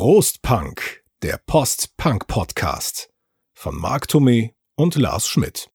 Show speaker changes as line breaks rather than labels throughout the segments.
Prost Punk, der Post-Punk-Podcast von Marc Thomé und Lars Schmidt.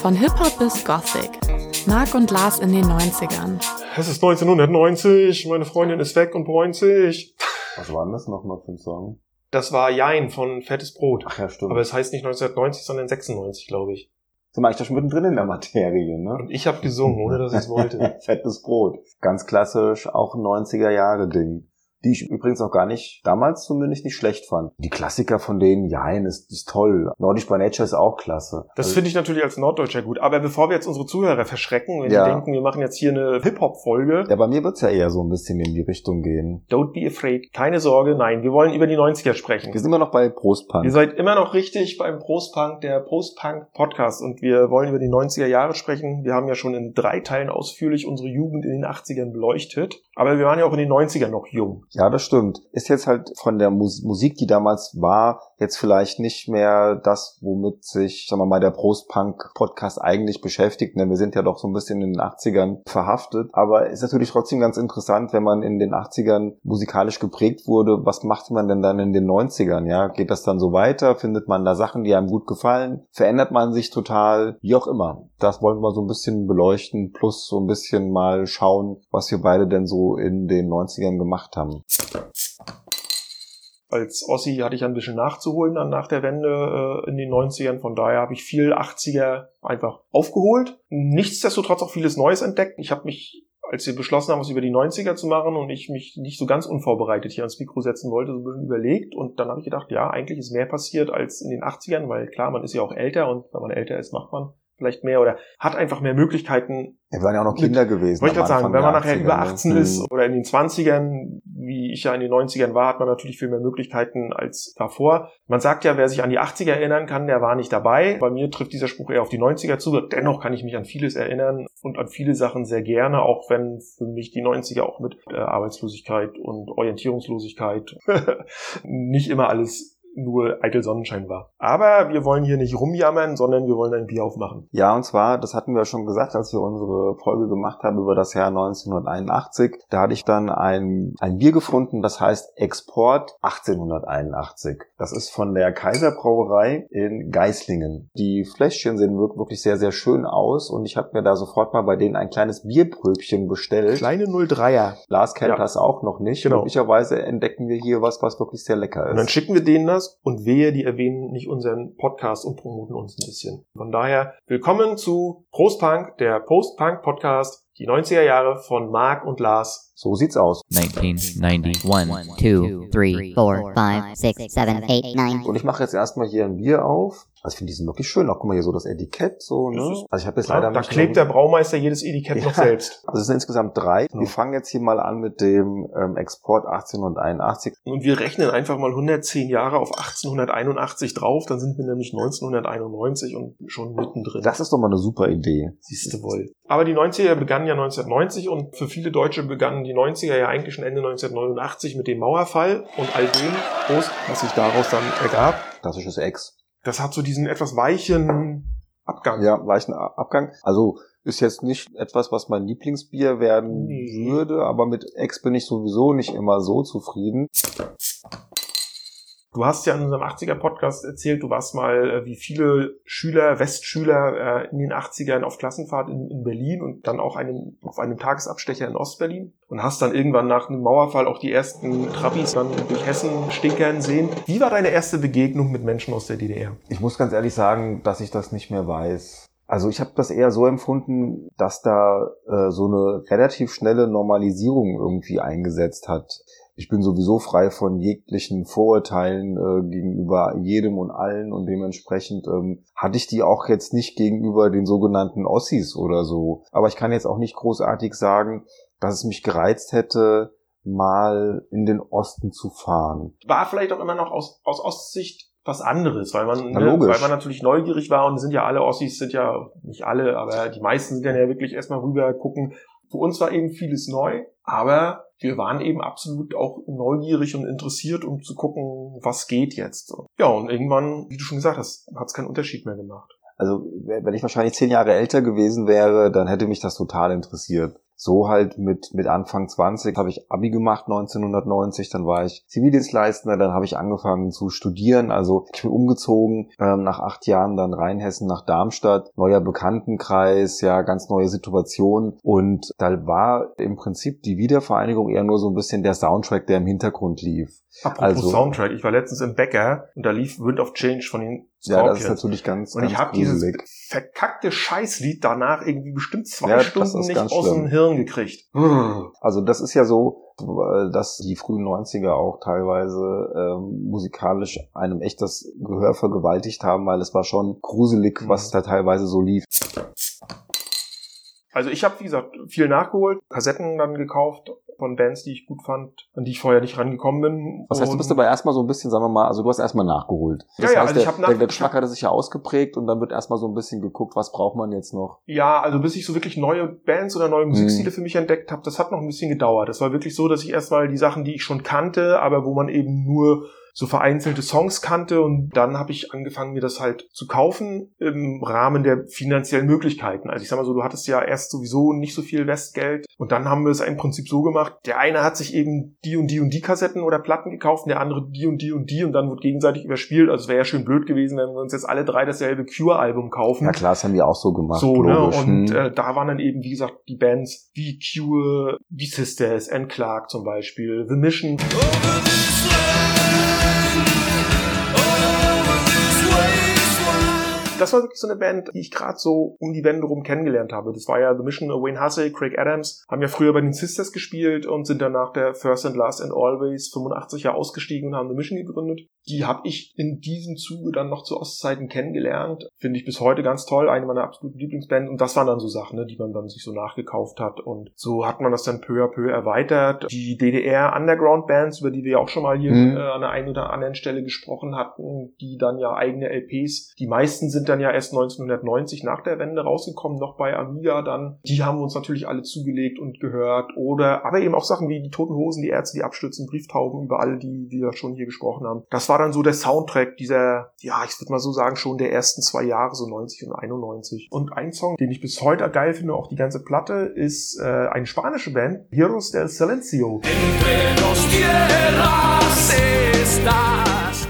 Von Hip-Hop bis Gothic. Marc und Lars in den 90ern.
Es ist 1990, meine Freundin ist weg und bräunt sich.
Was war denn das nochmal für ein Song?
Das war Jein von Fettes Brot.
Ach ja, stimmt.
Aber es heißt nicht 1990, sondern 96, glaube ich.
Sind wir eigentlich doch schon mittendrin in der Materie, ne?
Und ich habe gesungen, ohne dass ich es wollte.
Fettes Brot. Ganz klassisch, auch ein 90er-Jahre-Ding. Die ich übrigens auch gar nicht, damals zumindest nicht schlecht fand. Die Klassiker von denen, Jein, ist, ist toll. Nordisch by Nature ist auch klasse.
Das
Also-
finde ich natürlich als Norddeutscher gut. Aber bevor wir jetzt unsere Zuhörer verschrecken, wenn
Ja.
die denken, wir machen jetzt hier eine Hip-Hop-Folge,
ja, bei mir wird's ja eher so ein bisschen in die Richtung gehen.
don't be afraid. Keine Sorge, nein, wir wollen über die 90er sprechen.
Wir sind immer noch bei Prostpunk.
Ihr seid immer noch richtig beim Postpunk, der Postpunk-Podcast und wir wollen über die 90er Jahre sprechen. Wir haben ja schon in drei Teilen ausführlich unsere Jugend in den 80ern beleuchtet, aber wir waren ja auch in den 90ern noch jung.
Ja, das stimmt. Ist jetzt halt von der Mus Musik, die damals war, jetzt vielleicht nicht mehr das, womit sich, sagen wir mal, der Prostpunk-Podcast eigentlich beschäftigt. Denn wir sind ja doch so ein bisschen in den 80ern verhaftet. Aber ist natürlich trotzdem ganz interessant, wenn man in den 80ern musikalisch geprägt wurde. Was macht man denn dann in den 90ern? Ja, geht das dann so weiter? Findet man da Sachen, die einem gut gefallen? Verändert man sich total? Wie auch immer. Das wollen wir so ein bisschen beleuchten. Plus so ein bisschen mal schauen, was wir beide denn so in den 90ern gemacht haben.
Als Ossi hatte ich ein bisschen nachzuholen dann nach der Wende äh, in den 90ern. Von daher habe ich viel 80er einfach aufgeholt. Nichtsdestotrotz auch vieles Neues entdeckt. Ich habe mich, als wir beschlossen haben, was über die 90er zu machen und ich mich nicht so ganz unvorbereitet hier ans Mikro setzen wollte, so ein bisschen überlegt. Und dann habe ich gedacht, ja, eigentlich ist mehr passiert als in den 80ern, weil klar, man ist ja auch älter und wenn man älter ist, macht man vielleicht mehr oder hat einfach mehr Möglichkeiten,
wir waren ja auch noch Kinder gewesen.
wollte ich gerade sagen, wenn man nachher
80er,
über
ne?
18
Mhm.
ist oder in den 20ern, wie ich ja in den 90ern war, hat man natürlich viel mehr Möglichkeiten als davor. Man sagt ja, wer sich an die 80er erinnern kann, der war nicht dabei. Bei mir trifft dieser Spruch eher auf die 90er zu. Dennoch kann ich mich an vieles erinnern und an viele Sachen sehr gerne, auch wenn für mich die 90er auch mit äh, Arbeitslosigkeit und Orientierungslosigkeit nicht immer alles nur eitel Sonnenschein war. Aber wir wollen hier nicht rumjammern, sondern wir wollen ein Bier aufmachen.
Ja, und zwar, das hatten wir schon gesagt, als wir unsere Folge gemacht haben über das Jahr 1981. Da hatte ich dann ein, ein Bier gefunden, das heißt Export 1881. Das ist von der Kaiserbrauerei in Geislingen. Die Fläschchen sehen wir- wirklich sehr, sehr schön aus und ich habe mir da sofort mal bei denen ein kleines Bierpröbchen bestellt.
Kleine 03er.
Lars kennt
Ja.
das auch noch nicht.
Genau.
Möglicherweise entdecken wir hier was, was wirklich sehr lecker
Und dann
ist.
schicken wir denen das und wehe, die erwähnen nicht unseren Podcast und promoten uns ein bisschen. Von daher, willkommen zu Prostpunk, der Post-Punk-Podcast, die 90er Jahre von Marc und Lars.
So sieht's aus.
1991, 2, 3, 4, 5, 6, 7, 8, 9.
Und ich mache jetzt erstmal hier ein Bier auf. Also ich finde, die sind wirklich schön. Auch guck mal hier so das Etikett so, ne? Also ich habe jetzt
Ja,
leider
da
nicht
klebt der Braumeister jedes Etikett noch
Ja.
selbst.
Also es sind insgesamt drei.
Genau.
Wir fangen jetzt hier mal an mit dem ähm, Export 1881.
Und wir rechnen einfach mal 110 Jahre auf 1881 drauf, dann sind wir nämlich 1991 und schon mittendrin.
Das ist doch mal eine super Idee.
Siehste wohl. Aber die 90er begannen ja 1990 und für viele Deutsche begannen die 90er ja eigentlich schon Ende 1989 mit dem Mauerfall und all dem, Prost, was sich daraus dann ergab.
Klassisches Ex.
Das hat so diesen etwas weichen Abgang.
Ja, weichen Abgang. Also ist jetzt nicht etwas, was mein Lieblingsbier werden
Nee.
würde, aber mit Ex bin ich sowieso nicht immer so zufrieden.
Du hast ja in unserem 80er Podcast erzählt, du warst mal äh, wie viele Schüler, Westschüler äh, in den 80ern auf Klassenfahrt in, in Berlin und dann auch einem, auf einem Tagesabstecher in Ostberlin und hast dann irgendwann nach einem Mauerfall auch die ersten Trabis dann durch Hessen stinkern sehen. Wie war deine erste Begegnung mit Menschen aus der DDR?
Ich muss ganz ehrlich sagen, dass ich das nicht mehr weiß. Also ich habe das eher so empfunden, dass da äh, so eine relativ schnelle Normalisierung irgendwie eingesetzt hat. Ich bin sowieso frei von jeglichen Vorurteilen äh, gegenüber jedem und allen und dementsprechend ähm, hatte ich die auch jetzt nicht gegenüber den sogenannten Ossis oder so. Aber ich kann jetzt auch nicht großartig sagen, dass es mich gereizt hätte, mal in den Osten zu fahren.
War vielleicht auch immer noch aus, aus Ostsicht was anderes, weil man, ne, weil man natürlich neugierig war und sind ja alle Ossis, sind ja nicht alle, aber die meisten sind dann ja wirklich erstmal rüber gucken. Für uns war eben vieles neu, aber wir waren eben absolut auch neugierig und interessiert, um zu gucken, was geht jetzt. Ja, und irgendwann, wie du schon gesagt hast, hat es keinen Unterschied mehr gemacht.
Also wenn ich wahrscheinlich zehn Jahre älter gewesen wäre, dann hätte mich das total interessiert. So halt mit, mit Anfang 20 habe ich Abi gemacht 1990, dann war ich Zivildienstleistender, dann habe ich angefangen zu studieren, also ich bin umgezogen, ähm, nach acht Jahren dann Rheinhessen nach Darmstadt, neuer Bekanntenkreis, ja, ganz neue Situation und da war im Prinzip die Wiedervereinigung eher nur so ein bisschen der Soundtrack, der im Hintergrund lief.
Apropos
Also-
Soundtrack, ich war letztens im Bäcker und da lief Wind of Change von den
Ja, das ist natürlich ganz,
und ich habe dieses verkackte Scheißlied danach irgendwie bestimmt zwei
Ja,
Stunden nicht aus
schlimm.
dem Hirn gekriegt.
Also das ist ja so, dass die frühen 90er auch teilweise ähm, musikalisch einem echt das Gehör vergewaltigt haben, weil es war schon gruselig,
Mhm.
was da teilweise so lief.
Also ich habe, wie gesagt, viel nachgeholt, Kassetten dann gekauft von Bands, die ich gut fand, an die ich vorher nicht rangekommen bin.
Das heißt, du bist aber erstmal so ein bisschen, sagen wir mal, also du hast erstmal nachgeholt. Das
Ja, ja,
heißt,
also ich
der,
hab nach-
der, der Geschmack hatte sich ja ausgeprägt und dann wird erstmal so ein bisschen geguckt, was braucht man jetzt noch.
Ja, also bis ich so wirklich neue Bands oder neue Musikstile
Mhm.
für mich entdeckt habe, das hat noch ein bisschen gedauert. Das war wirklich so, dass ich erstmal die Sachen, die ich schon kannte, aber wo man eben nur so vereinzelte Songs kannte und dann habe ich angefangen, mir das halt zu kaufen im Rahmen der finanziellen Möglichkeiten. Also ich sag mal so, du hattest ja erst sowieso nicht so viel Westgeld und dann haben wir es im Prinzip so gemacht. Der eine hat sich eben die und die und die Kassetten oder Platten gekauft, und der andere die und die und die und dann wird gegenseitig überspielt. Also es wäre ja schön blöd gewesen, wenn wir uns jetzt alle drei dasselbe Cure-Album kaufen.
Ja klar, das haben die auch so gemacht,
So, ne? Und
Hm.
äh, da waren dann eben, wie gesagt, die Bands wie Cure, wie Sisters, N. Clark zum Beispiel, The Mission. Das war wirklich so eine Band, die ich gerade so um die Wende rum kennengelernt habe. Das war ja The Mission, Wayne Hussey, Craig Adams, haben ja früher bei den Sisters gespielt und sind dann nach der First and Last and Always 85 ja ausgestiegen und haben The Mission gegründet. Die habe ich in diesem Zuge dann noch zu Ostzeiten kennengelernt. Finde ich bis heute ganz toll, eine meiner absoluten Lieblingsbands. Und das waren dann so Sachen, ne, die man dann sich so nachgekauft hat. Und so hat man das dann peu à peu erweitert. Die DDR-Underground-Bands, über die wir ja auch schon mal hier
Mhm.
äh, an der einen oder anderen Stelle gesprochen hatten, die dann ja eigene LPs, die meisten sind dann ja erst 1990 nach der Wende rausgekommen, noch bei Amiga dann. Die haben wir uns natürlich alle zugelegt und gehört. Oder, aber eben auch Sachen wie die Toten Hosen, die Ärzte, die Abstürzen, Brieftauben, über alle, die wir schon hier gesprochen haben. Das war dann so der Soundtrack dieser, ja, ich würde mal so sagen, schon der ersten zwei Jahre, so 90 und 91. Und ein Song, den ich bis heute geil finde, auch die ganze Platte, ist äh, eine spanische Band, Heroes del Silencio.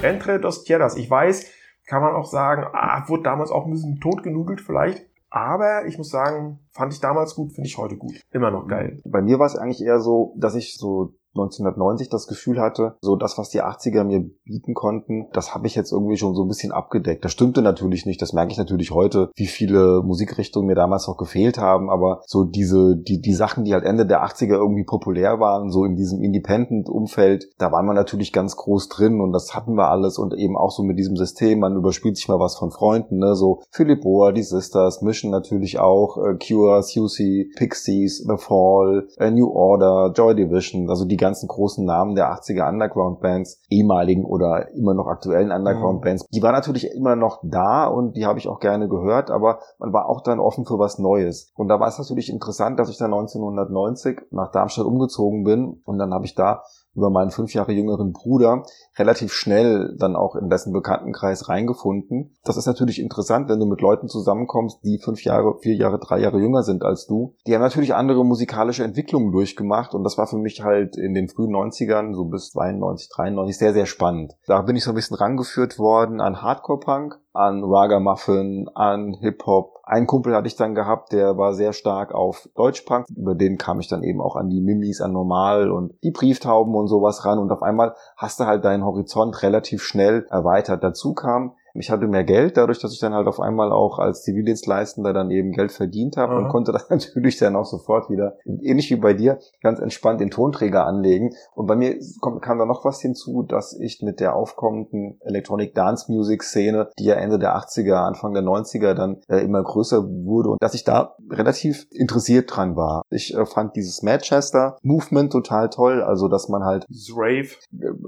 Entre dos Tierras. Ich weiß, kann man auch sagen, ah, wurde damals auch ein bisschen totgenudelt vielleicht. Aber ich muss sagen, fand ich damals gut, finde ich heute gut. Immer noch geil.
Bei mir war es eigentlich eher so, dass ich so 1990 das Gefühl hatte, so das, was die 80er mir bieten konnten, das habe ich jetzt irgendwie schon so ein bisschen abgedeckt. Das stimmte natürlich nicht, das merke ich natürlich heute, wie viele Musikrichtungen mir damals noch gefehlt haben, aber so diese, die, die Sachen, die halt Ende der 80er irgendwie populär waren, so in diesem Independent-Umfeld, da waren wir natürlich ganz groß drin und das hatten wir alles und eben auch so mit diesem System, man überspielt sich mal was von Freunden, ne, so Philip Bohr, die Sisters, Mission natürlich auch, äh, Cure, Susie, Pixies, The Fall, äh, New Order, Joy Division, also die ganzen großen Namen der 80er Underground-Bands, ehemaligen oder immer noch aktuellen Underground-Bands, die waren natürlich immer noch da und die habe ich auch gerne gehört, aber man war auch dann offen für was Neues. Und da war es natürlich interessant, dass ich dann 1990 nach Darmstadt umgezogen bin und dann habe ich da über meinen fünf Jahre jüngeren Bruder relativ schnell dann auch in dessen Bekanntenkreis reingefunden. Das ist natürlich interessant, wenn du mit Leuten zusammenkommst, die fünf Jahre, vier Jahre, drei Jahre jünger sind als du. Die haben natürlich andere musikalische Entwicklungen durchgemacht und das war für mich halt in den frühen 90ern, so bis 92, 93, sehr, sehr spannend. Da bin ich so ein bisschen rangeführt worden an Hardcore-Punk, an Ragamuffin, an Hip-Hop. Einen Kumpel hatte ich dann gehabt, der war sehr stark auf Deutschpunk. Über den kam ich dann eben auch an die Mimis, an Normal und die Brieftauben und sowas ran. Und auf einmal hast du halt deinen Horizont relativ schnell erweitert. Dazu kam, ich hatte mehr Geld, dadurch, dass ich dann halt auf einmal auch als Zivildienstleistender dann eben Geld verdient habe und
Aha.
konnte das natürlich dann auch sofort wieder, ähnlich wie bei dir, ganz entspannt den Tonträger anlegen. Und bei mir kam da noch was hinzu, dass ich mit der aufkommenden Electronic Dance Music Szene, die ja Ende der 80er, Anfang der 90er dann äh, immer größer wurde und dass ich da relativ interessiert dran war. Ich äh, fand dieses Manchester Movement total toll, also dass man halt
Dieses Rave.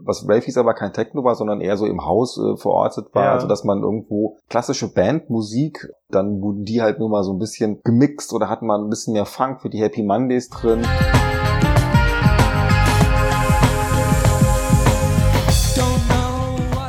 was Rave hieß aber kein Techno war, sondern eher so im Haus äh, verortet war,
Ja.
also dass man irgendwo klassische Bandmusik, dann wurden die halt nur mal so ein bisschen gemixt oder hatten mal ein bisschen mehr Funk für die Happy Mondays drin.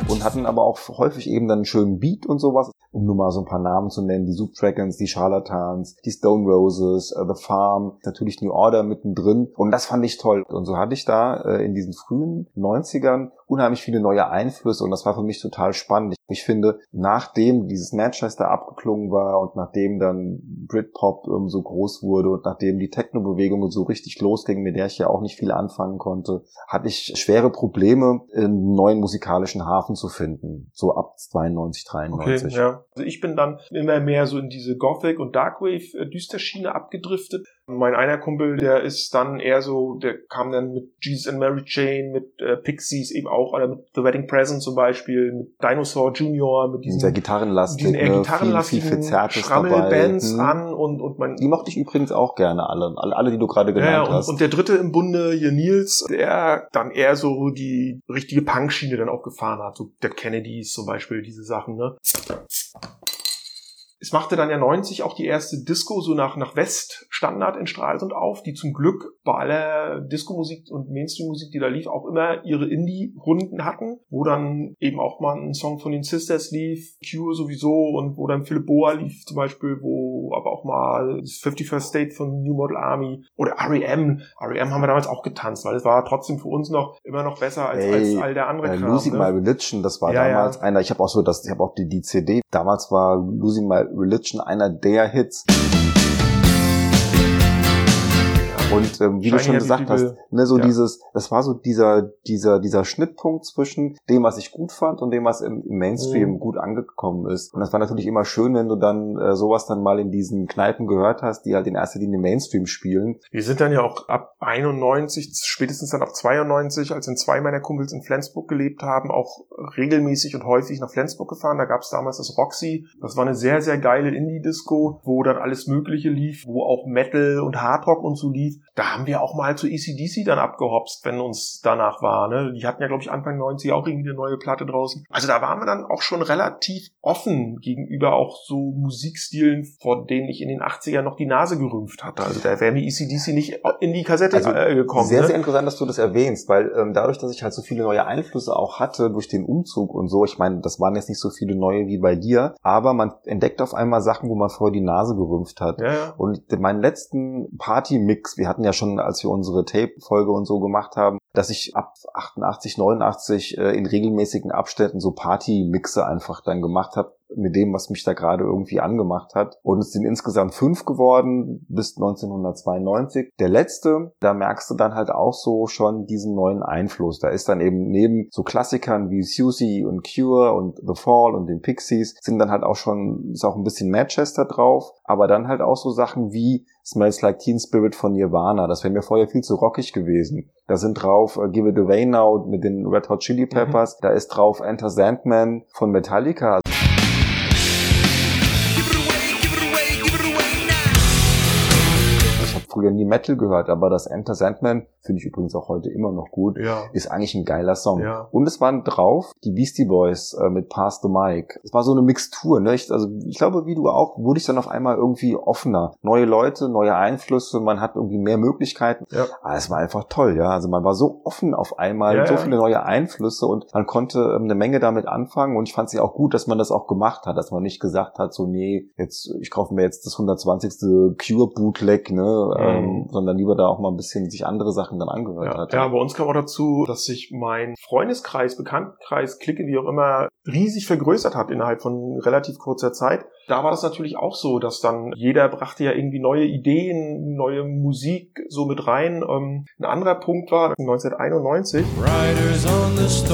Und hatten aber auch häufig eben dann einen schönen Beat und sowas. Um nur mal so ein paar Namen zu nennen, die Dragons, die Charlatans, die Stone Roses, uh, The Farm, natürlich New Order mittendrin. Und das fand ich toll. Und so hatte ich da äh, in diesen frühen 90ern unheimlich viele neue Einflüsse und das war für mich total spannend. Ich finde, nachdem dieses Manchester abgeklungen war und nachdem dann Britpop ähm, so groß wurde und nachdem die Techno-Bewegung so richtig losging, mit der ich ja auch nicht viel anfangen konnte, hatte ich schwere Probleme, einen neuen musikalischen Hafen zu finden. So ab 92, 93.
Okay, ja. Also ich bin dann immer mehr so in diese Gothic- und Darkwave-Düsterschiene abgedriftet. Mein einer Kumpel, der ist dann eher so, der kam dann mit Jesus and Mary Jane, mit äh, Pixies eben auch, oder mit The Wedding Present zum Beispiel, mit Dinosaur Junior, mit diesen,
Sehr gitarrenlastig,
diesen eher
ne?
gitarrenlastigen Schrammelbands
dabei. Hm.
an und, und mein,
Die mochte ich übrigens auch gerne, alle, alle, alle die du gerade genannt
ja, und,
hast.
und der dritte im Bunde, hier Nils, der dann eher so die richtige Punkschiene dann auch gefahren hat, so Dead Kennedys zum Beispiel, diese Sachen, ne? Es machte dann ja 90 auch die erste Disco so nach, nach West-Standard in Stralsund auf, die zum Glück bei aller Disco-Musik und Mainstream-Musik, die da lief, auch immer ihre Indie-Runden hatten, wo dann eben auch mal ein Song von den Sisters lief, Cure sowieso und wo dann Philipp Boa lief zum Beispiel, wo aber auch mal das 51st State von New Model Army oder R.E.M. R.E.M. haben wir damals auch getanzt, weil es war trotzdem für uns noch immer noch besser als,
Ey,
als all der andere
Äh,
Kram.
Losing
ne?
My Religion, das war
Ja,
damals
ja.
einer, ich habe auch so das, ich habe auch die, die CD, damals war Losing My Religion einer der Hits. Und ähm, wie du
Shiny
schon gesagt hast, ne, so
Ja.
dieses, das war so dieser, dieser, dieser Schnittpunkt zwischen dem, was ich gut fand und dem, was im, im Mainstream
Mhm.
gut angekommen ist. Und das war natürlich immer schön, wenn du dann äh, sowas dann mal in diesen Kneipen gehört hast, die halt in erster Linie Mainstream spielen.
Wir sind dann ja auch ab 91, spätestens dann ab 92, als dann zwei meiner Kumpels in Flensburg gelebt haben, auch regelmäßig und häufig nach Flensburg gefahren. Da gab es damals das Roxy. Das war eine sehr, sehr geile Indie-Disco, wo dann alles Mögliche lief, wo auch Metal und Hardrock und so lief. Da haben wir auch mal zu ECDC dann abgehopst, wenn uns danach war. Ne? Die hatten ja, glaube ich, Anfang 90 auch irgendwie eine neue Platte draußen. Also da waren wir dann auch schon relativ offen gegenüber auch so Musikstilen, vor denen ich in den 80ern noch die Nase gerümpft hatte. Also da wäre mir ECDC nicht in die Kassette
Also
äh, gekommen.
Sehr,
ne?
sehr interessant, dass du das erwähnst, weil ähm, dadurch, dass ich halt so viele neue Einflüsse auch hatte durch den Umzug und so, ich meine, das waren jetzt nicht so viele neue wie bei dir, aber man entdeckt auf einmal Sachen, wo man vorher die Nase gerümpft hat.
ja, ja.
Und meinen letzten Party-Mix, wir hatten ja schon, als wir unsere Tape-Folge und so gemacht haben, dass ich ab 88, 89 äh, in regelmäßigen Abständen so Party-Mixe einfach dann gemacht habe mit dem, was mich da gerade irgendwie angemacht hat. Und es sind insgesamt fünf geworden bis 1992. Der letzte, da merkst du dann halt auch so schon diesen neuen Einfluss. Da ist dann eben neben so Klassikern wie Susie und Cure und The Fall und den Pixies sind dann halt auch schon, ist auch ein bisschen Manchester drauf, aber dann halt auch so Sachen wie Smells Like Teen Spirit von Nirvana. Das wäre mir vorher viel zu rockig gewesen. Da sind drauf äh, Give It Away Now mit den Red Hot Chili Peppers. Da ist drauf Enter Sandman von Metallica. Früher nie Metal gehört, aber das Enter Sandman finde ich übrigens auch heute immer noch gut.
Ja.
Ist eigentlich ein geiler Song.
Ja.
Und es waren drauf die Beastie Boys äh, mit Pass the Mic. Es war so eine Mixtur. Ne? Ich, also ich glaube, wie du auch, wurde ich dann auf einmal irgendwie offener. Neue Leute, neue Einflüsse, man hat irgendwie mehr Möglichkeiten.
Ja.
Aber es war einfach toll, ja. Also man war so offen auf einmal,
Ja,
so viele neue Einflüsse und man konnte ähm, eine Menge damit anfangen. Und ich fand es ja auch gut, dass man das auch gemacht hat, dass man nicht gesagt hat, so nee, jetzt ich kaufe mir jetzt das 120. Cure Bootleg, ne, ähm, sondern lieber da auch mal ein bisschen sich andere Sachen dann angehört
Ja,
hat.
ja, bei uns kam auch dazu, dass sich mein Freundeskreis, Bekanntenkreis, Clique, wie auch immer, riesig vergrößert hat innerhalb von relativ kurzer Zeit. Da war das natürlich auch so, dass dann jeder brachte ja irgendwie neue Ideen, neue Musik so mit rein. Ähm, ein anderer Punkt war 1991
Riders on the storm.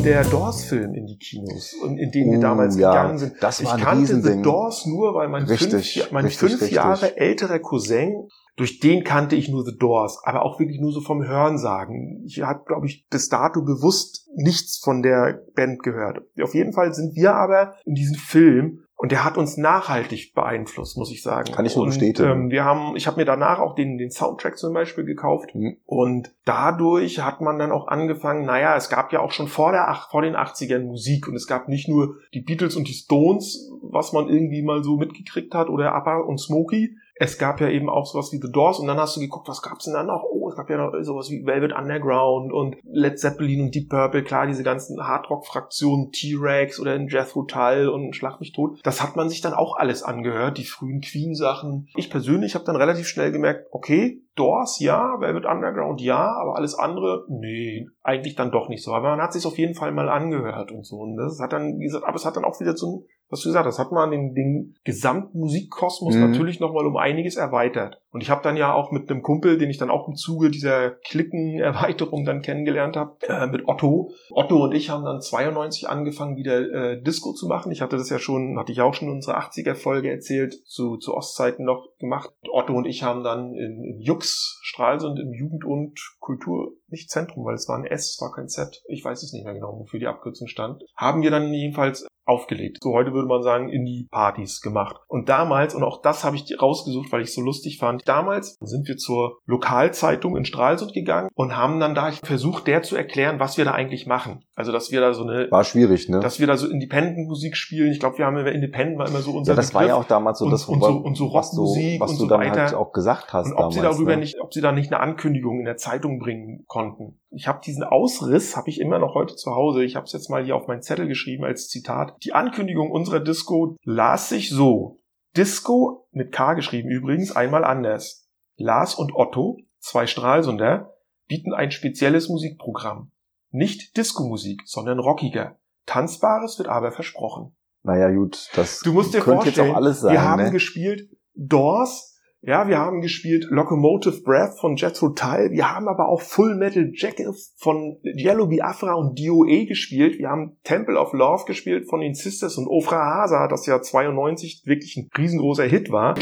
Kam der Doors-Film in die Kinos, in, in den wir
Oh,
damals
ja,
gegangen sind.
das war
ich kannte
Riesending.
The Doors nur, weil mein
Richtig,
fünf, mein
richtig,
fünf
richtig.
Jahre älterer Cousin durch den kannte ich nur The Doors, aber auch wirklich nur so vom Hörensagen. Ich habe, glaube ich, bis dato bewusst nichts von der Band gehört. Auf jeden Fall sind wir aber in diesem Film und der hat uns nachhaltig beeinflusst, muss ich sagen.
Kann ich nur bestätigen.
Ähm, wir haben, ich habe mir danach auch den, den Soundtrack zum Beispiel gekauft
Mhm.
und dadurch hat man dann auch angefangen. Naja, es gab ja auch schon vor der vor den 80ern Musik und es gab nicht nur die Beatles und die Stones, was man irgendwie mal so mitgekriegt hat oder Appa und Smokey. Es gab ja eben auch sowas wie The Doors und dann hast du geguckt, was gab's denn dann noch? Oh, es gab ja noch sowas wie Velvet Underground und Led Zeppelin und Deep Purple, klar, diese ganzen Hardrock-Fraktionen, T-Rex oder Jethro Tull und Schlag mich tot. Das hat man sich dann auch alles angehört, die frühen Queen-Sachen. Ich persönlich habe dann relativ schnell gemerkt, okay, Doors ja, Velvet Underground ja, aber alles andere, nee, eigentlich dann doch nicht so. Aber man hat sich auf jeden Fall mal angehört und so. Und das hat dann, wie gesagt, aber es hat dann auch wieder so ein was du gesagt hast, hat man den, den Gesamtmusikkosmos mhm. natürlich nochmal um einiges erweitert. Und ich habe dann ja auch mit einem Kumpel, den ich dann auch im Zuge dieser Klickenerweiterung dann kennengelernt habe, äh, mit Otto. Otto und ich haben dann 92 angefangen, wieder äh, Disco zu machen. Ich hatte das ja schon, hatte ich auch schon in unserer 80er-Folge erzählt, zu, zu Ostzeiten noch gemacht. Otto und ich haben dann in, in Jux, Stralsund, im Jugend- und Kultur, nicht Zentrum, weil es war ein S, es war kein Z, ich weiß es nicht mehr genau, wofür die Abkürzung stand, haben wir dann jedenfalls aufgelegt. So heute würde man sagen, in die Partys gemacht. Und damals, und auch das habe ich rausgesucht, weil ich so lustig fand, damals sind wir zur Lokalzeitung in Stralsund gegangen und haben dann da versucht, der zu erklären, was wir da eigentlich machen. Also, dass wir da so eine...
War schwierig, ne?
Dass wir da so Independent-Musik spielen. Ich glaube, wir haben immer Independent war immer so unser
Ja, das
Begriff.
war ja auch damals so
und,
das,
und so, und so Rockmusik
was du, was
und
du
so
dann
weiter.
halt auch gesagt hast
und ob
damals.
sie darüber
ne?
nicht, ob sie da nicht eine Ankündigung in der Zeitung bringen konnten. Ich habe diesen Ausriss, habe ich immer noch heute zu Hause. Ich habe es jetzt mal hier auf meinen Zettel geschrieben als Zitat. Die Ankündigung unserer Disco las sich so. Disco, mit K geschrieben übrigens, einmal anders. Lars und Otto, zwei Stralsunder, bieten ein spezielles Musikprogramm. Nicht Disco-Musik, sondern rockiger. Tanzbares wird aber versprochen.
Naja, gut, das
Du musst dir
könnte
vorstellen,
jetzt auch alles sein.
wir haben
ne?
gespielt Doors, ja, wir haben gespielt Locomotive Breath von Jethro Tull, wir haben aber auch Full Metal Jacket von Yellow Biafra und DOE gespielt, wir haben Temple of Love gespielt von den Sisters und Ofra Hasa, das ja 92 wirklich ein riesengroßer Hit war.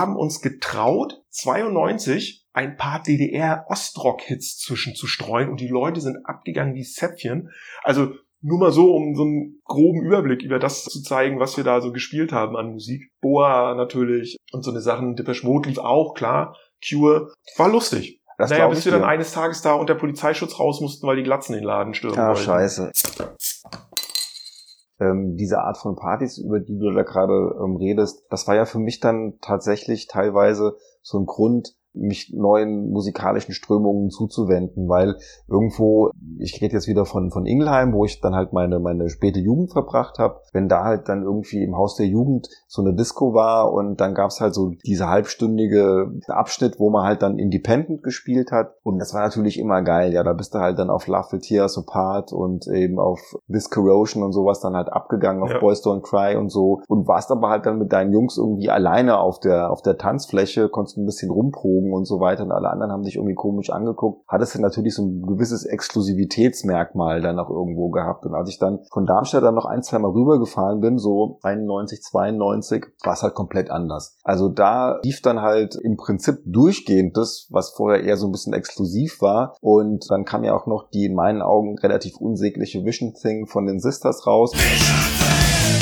Haben uns getraut, 92 ein paar DDR-Ostrock-Hits zwischenzustreuen und die Leute sind abgegangen wie Säpfchen. Also nur mal so, um so einen groben Überblick über das zu zeigen, was wir da so gespielt haben an Musik. Boa natürlich und so eine Sachen. Depeche Mode lief auch, klar. Cure. War lustig.
Das
naja, bis wir dann eines Tages da unter Polizeischutz raus mussten, weil die Glatzen den Laden stürmen
Ah,
wollten.
scheiße. Ähm, diese Art von Partys, über die du da gerade ähm, redest, das war ja für mich dann tatsächlich teilweise so ein Grund, mich neuen musikalischen Strömungen zuzuwenden, weil irgendwo, ich rede jetzt wieder von, von Ingelheim, wo ich dann halt meine, meine späte Jugend verbracht habe, wenn da halt dann irgendwie im Haus der Jugend so eine Disco war und dann gab's halt so diese halbstündige Abschnitt, wo man halt dann Independent gespielt hat. Und das war natürlich immer geil, ja, da bist du halt dann auf Love Will Tear Us Apart und eben auf This Corrosion und sowas dann halt abgegangen, auf
Ja.
Boys Don't Cry und so. Und warst aber halt dann mit deinen Jungs irgendwie alleine auf der, auf der Tanzfläche, konntest ein bisschen rumproben und so weiter und alle anderen haben dich irgendwie komisch angeguckt, hattest du natürlich so ein gewisses Exklusivitätsmerkmal dann auch irgendwo gehabt. Und als ich dann von Darmstadt dann noch ein, zwei Mal rübergefahren bin, so 91, 92, war es halt komplett anders. Also da lief dann halt im Prinzip durchgehend das, was vorher eher so ein bisschen exklusiv war. Und dann kam ja auch noch die in meinen Augen relativ unsägliche Vision Thing von den Sisters raus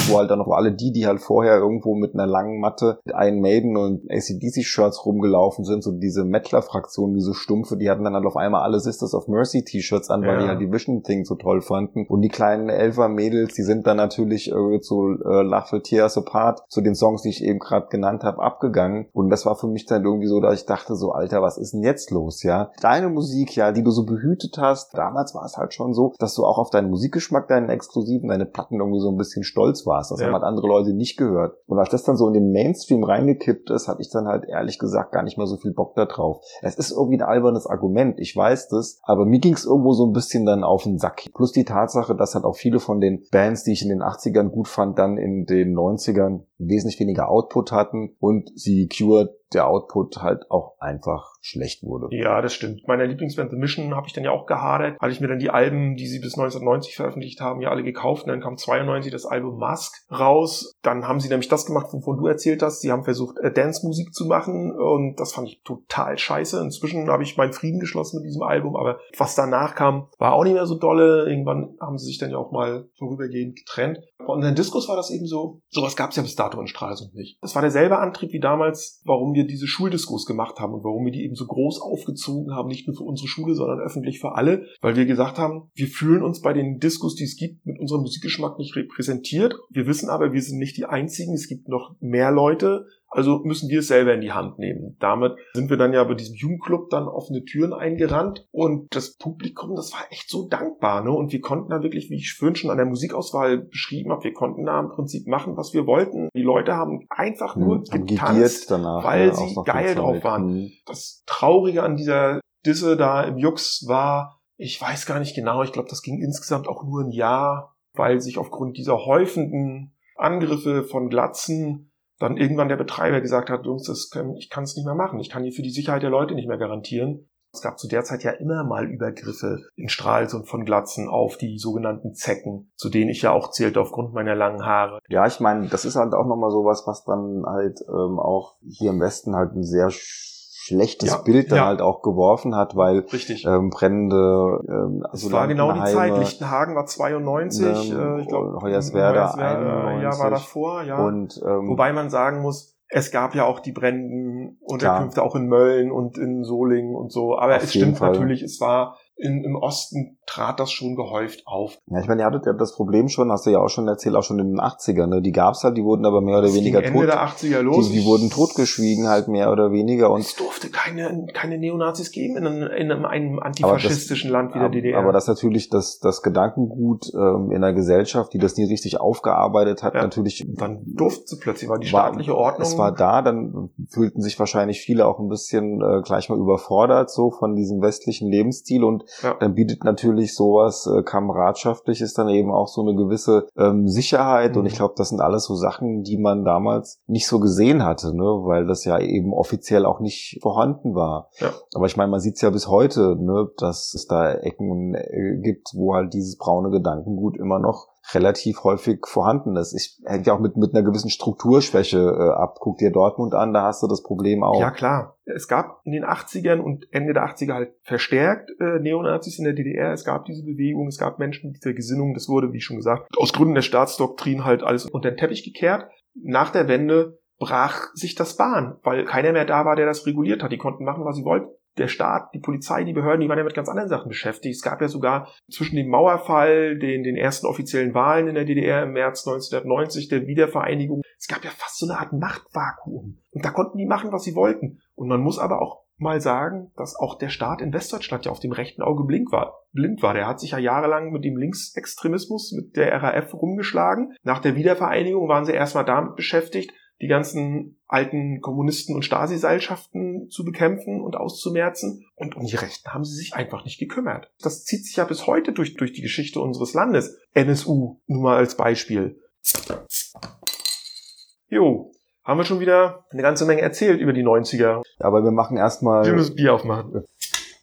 wo halt dann noch alle die, die halt vorher irgendwo mit einer langen Matte mit Iron Maiden und ACDC-Shirts rumgelaufen sind, so diese Mettler-Fraktion, diese Stumpfe, die hatten dann halt auf einmal alle Sisters of Mercy T-Shirts an, weil
Ja.
die halt die Vision Thing so toll fanden. Und die kleinen Elfer-Mädels, die sind dann natürlich äh, zu äh, Love Will Tear Us Apart, zu den Songs, die ich eben gerade genannt habe, abgegangen. Und das war für mich dann irgendwie so, dass ich dachte so, Alter, was ist denn jetzt los, ja? Deine Musik, ja, die du so behütet hast, damals war es halt schon so, dass du auch auf deinen Musikgeschmack, deinen exklusiven, deine Platten irgendwie so ein bisschen stolz warst. Das
Ja.
haben halt andere Leute nicht gehört. Und als das dann so in den Mainstream reingekippt ist, hatte ich dann halt ehrlich gesagt gar nicht mehr so viel Bock da drauf. Es ist irgendwie ein albernes Argument, ich weiß das, aber mir ging es irgendwo so ein bisschen dann auf den Sack. Plus die Tatsache, dass halt auch viele von den Bands, die ich in den 80ern gut fand, dann in den 90ern wesentlich weniger Output hatten und sie Cure der Output halt auch einfach schlecht wurde.
Ja, das stimmt. Meiner Lieblingsband The Mission habe ich dann ja auch gehadert. Hatte ich mir dann die Alben, die sie bis 1990 veröffentlicht haben, ja alle gekauft. Und dann kam 92 das Album Mask raus. Dann haben sie nämlich das gemacht, wovon du erzählt hast. Sie haben versucht, äh, Dance-Musik zu machen. Und das fand ich total scheiße. Inzwischen habe ich meinen Frieden geschlossen mit diesem Album. Aber was danach kam, war auch nicht mehr so dolle. Irgendwann haben sie sich dann ja auch mal vorübergehend getrennt. In den Discos war das eben so. Sowas gab es ja bis dato in Stralsund nicht. Das war derselbe Antrieb wie damals, warum wir diese Schuldiskos gemacht haben und warum wir die eben so groß aufgezogen haben, nicht nur für unsere Schule, sondern öffentlich für alle, weil wir gesagt haben, wir fühlen uns bei den Diskos, die es gibt, mit unserem Musikgeschmack nicht repräsentiert. Wir wissen aber, wir sind nicht die Einzigen. Es gibt noch mehr Leute, also müssen wir es selber in die Hand nehmen. Damit sind wir dann ja bei diesem Jugendclub dann offene Türen eingerannt und das Publikum, das war echt so dankbar. Ne? Und wir konnten da wirklich, wie ich vorhin schon an der Musikauswahl beschrieben habe, wir konnten da im Prinzip machen, was wir wollten. Die Leute haben einfach nur
Hm,
getanzt,
danach,
weil
ja,
sie geil drauf waren.
Hm.
Das Traurige an dieser Disse da im Jux war, ich weiß gar nicht genau, ich glaube, das ging insgesamt auch nur ein Jahr, weil sich aufgrund dieser häufenden Angriffe von Glatzen dann irgendwann der Betreiber gesagt hat, Jungs, das kann, ich kann es nicht mehr machen. Ich kann hier für die Sicherheit der Leute nicht mehr garantieren. Es gab zu der Zeit ja immer mal Übergriffe in Stralsund von Glatzen auf die sogenannten Zecken, zu denen ich ja auch zählte aufgrund meiner langen Haare.
Ja, ich meine, das ist halt auch nochmal sowas, was dann halt ähm, auch hier im Westen halt ein sehr schlechtes
Ja,
Bild dann
ja.
halt auch geworfen hat, weil
Richtig.
ähm, brennende ähm,
Es war genau die Zeit. Lichtenhagen war 92,
Ne,
äh, ich glaube
Hoyerswerda
Ja,
91.
war davor, ja.
und ähm,
Wobei man sagen muss, es gab ja auch die brennenden Unterkünfte auch in Mölln und in Solingen und so. Aber
Auf
es stimmt
Fall.
natürlich, es war in, im Osten trat das schon gehäuft auf.
ja, ich meine, ihr hattet ja das Problem schon, hast du ja auch schon erzählt, auch schon in den 80ern, ne? Die gab's halt, die wurden aber mehr oder weniger
Ende
tot.
der 80er los.
Die, die wurden totgeschwiegen halt mehr oder weniger und
es durfte keine, keine Neonazis geben in einem, in einem, antifaschistischen Land wie der DDR.
Aber das natürlich das, das Gedankengut ähm, in einer Gesellschaft, die das nie richtig aufgearbeitet hat,
Ja.
natürlich.
dann durfte sie plötzlich, war die
war-
staatliche Ordnung.
Es war da, dann fühlten sich wahrscheinlich viele auch ein bisschen äh, gleich mal überfordert so von diesem westlichen Lebensstil und
Ja.
dann bietet natürlich sowas äh, kameradschaftliches dann eben auch so eine gewisse ähm, Sicherheit und
Mhm.
ich glaube, das sind alles so Sachen, die man damals nicht so gesehen hatte, ne, weil das ja eben offiziell auch nicht vorhanden war.
Ja.
Aber ich meine, man sieht es ja bis heute, ne, dass es da Ecken äh, gibt, wo halt dieses braune Gedankengut immer noch relativ häufig vorhanden ist. Ich hängt ja auch mit, mit einer gewissen Strukturschwäche äh, ab. Guck dir Dortmund an, da hast du das Problem auch.
Ja, klar. Es gab in den 80ern und Ende der 80er halt verstärkt äh, Neonazis in der DDR. Es gab diese Bewegung, es gab Menschen dieser Gesinnung. Das wurde, wie schon gesagt, aus Gründen der Staatsdoktrin halt alles unter den Teppich gekehrt. Nach der Wende brach sich das Bahn, weil keiner mehr da war, der das reguliert hat. Die konnten machen, was sie wollten. Der Staat, die Polizei, die Behörden, die waren ja mit ganz anderen Sachen beschäftigt. Es gab ja sogar zwischen dem Mauerfall, den, den ersten offiziellen Wahlen in der DDR im März 1990, der Wiedervereinigung, es gab ja fast so eine Art Machtvakuum. Und da konnten die machen, was sie wollten. Und man muss aber auch mal sagen, dass auch der Staat in Westdeutschland ja auf dem rechten Auge blind war. Blind war. Der hat sich ja jahrelang mit dem Linksextremismus, mit der RAF rumgeschlagen. Nach der Wiedervereinigung waren sie erstmal damit beschäftigt, die ganzen alten Kommunisten und Stasi-Seilschaften zu bekämpfen und auszumerzen. Und um die Rechten haben sie sich einfach nicht gekümmert. Das zieht sich ja bis heute durch, durch die Geschichte unseres Landes. NSU, nur mal als Beispiel. Jo, haben wir schon wieder eine ganze Menge erzählt über die 90er.
Aber wir machen erstmal
Wir müssen Bier aufmachen.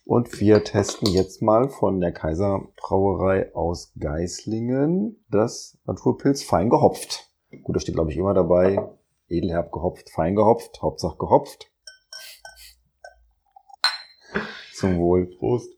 und wir testen jetzt mal von der Kaiser Brauerei aus Geislingen das Naturpilz fein gehopft. Gut, da steht glaube ich immer dabei, edelherb gehopft, fein gehopft, Hauptsache gehopft. Zum Wohl.
Prost.